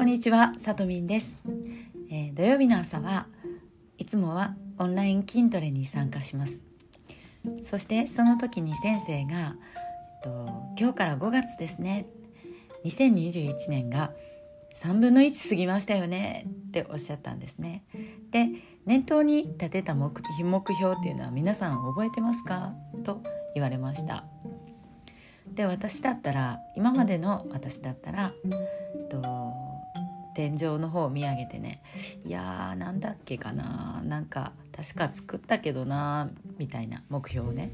こんにちは、さとみんです、えー、土曜日の朝はいつもはオンライン筋トレに参加します。そしてその時に先生がえっと今日から5月ですね。2021年が3分の1過ぎましたよね。っておっしゃったんですね。で念頭に立てた目標っていうのは皆さん覚えてますか？と言われました。で私だったら今までの私だったらえっと天井の方を見上げてねいやーなんだっけかななんか確か作ったけどなみたいな目標をね。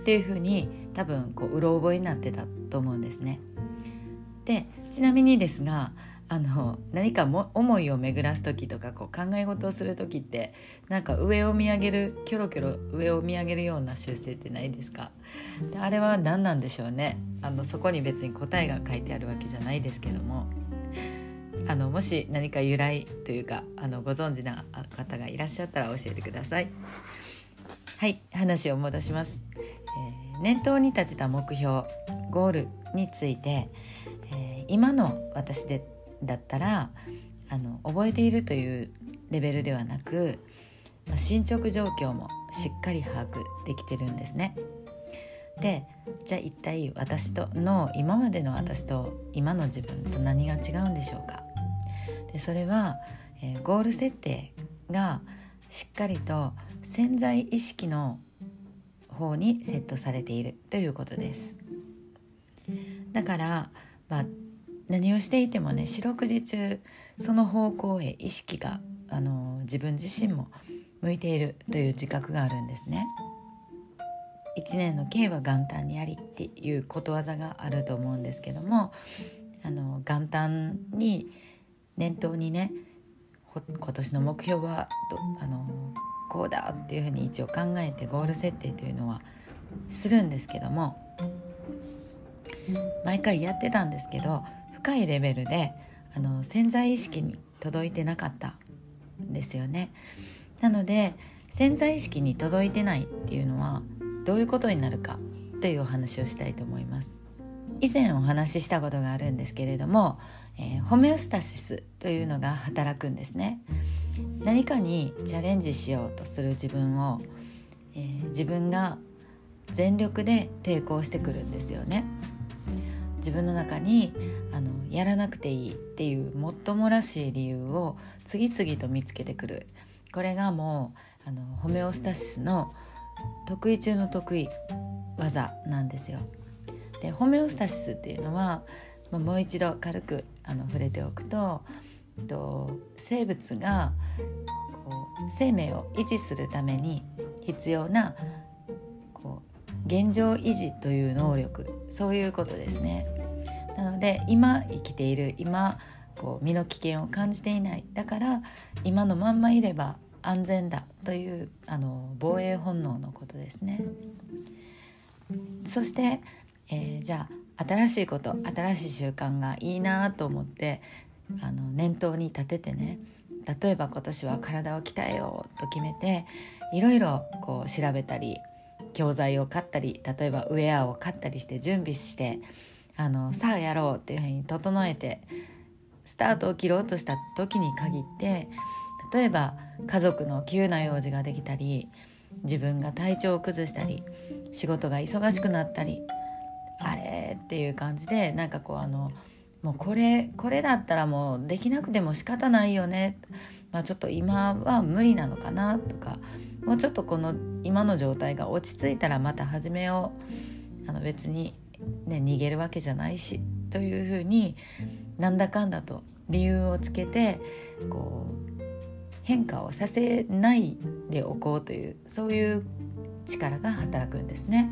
っていう風に多分こううろ覚えになってたと思うんですね。でちなみにですがあの何かも思いを巡らす時とかこう考え事をする時ってなんか上を見上げるキョロキョロ上を見上げるような習性ってないですか？であれは何なんでしょうね。あのそこに別に答えが書いてあるわけじゃないですけども。あのもし何か由来というかあのご存知な方がいらっしゃったら教えてください。はい話を戻します、えー、念頭に立てた目標ゴールについて、えー、今の私でだったらあの覚えているというレベルではなく、まあ、進捗状況もしっかり把握できてるんですね。でじゃあ一体私との今までの私と今の自分と何が違うんでしょうか？でそれは、えー、ゴール設定がしっかりと潜在意識の方にセットされているということですだから、まあ、何をしていてもね四六時中その方向へ意識があの自分自身も向いているという自覚があるんですね。一年の計は元旦にありっていうことわざがあると思うんですけどもあの元旦に念頭にね今年の目標はあのこうだっていうふうに一応考えてゴール設定というのはするんですけども毎回やってたんですけど深いレベルであの潜在意識に届いてなかったんですよね。なので潜在意識に届いてないっていうのはどういうことになるかというお話をしたいと思います。以前お話ししたことがあるんですけれども、えー、ホメオスタシスというのが働くんですね。何かにチャレンジしようとする自分を、えー、自分が全力で抵抗してくるんですよね。自分の中にあのやらなくていいっていうもっともらしい理由を次々と見つけてくるこれがもうあのホメオスタシスの得意中の得意技なんですよ。でホメオスタシスっていうのは、まあ、もう一度軽くあの触れておくとと生物がこう生命を維持するために必要なこう現状維持という能力そういうことですね。なので今生きている今こう身の危険を感じていないだから今のまんまいれば安全だというあの防衛本能のことですね。そして、えー、じゃあ新しいこと新しい習慣がいいなと思ってあの念頭に立ててね例えば今年は体を鍛えようと決めていろいろこう調べたり教材を買ったり例えばウェアを買ったりして準備してあのさあやろうっていうふうに整えてスタートを切ろうとした時に限って例えば家族の急な用事ができたり自分が体調を崩したり仕事が忙しくなったりれっていう感じでなんかこうあのもうこれこれだったらもうできなくても仕方ないよね、まあ、ちょっと今は無理なのかなとかもうちょっとこの今の状態が落ち着いたらまた始めようあの別にね、逃げるわけじゃないしというふうになんだかんだと理由をつけてこう変化をさせないでおこうというそういう力が働くんですね。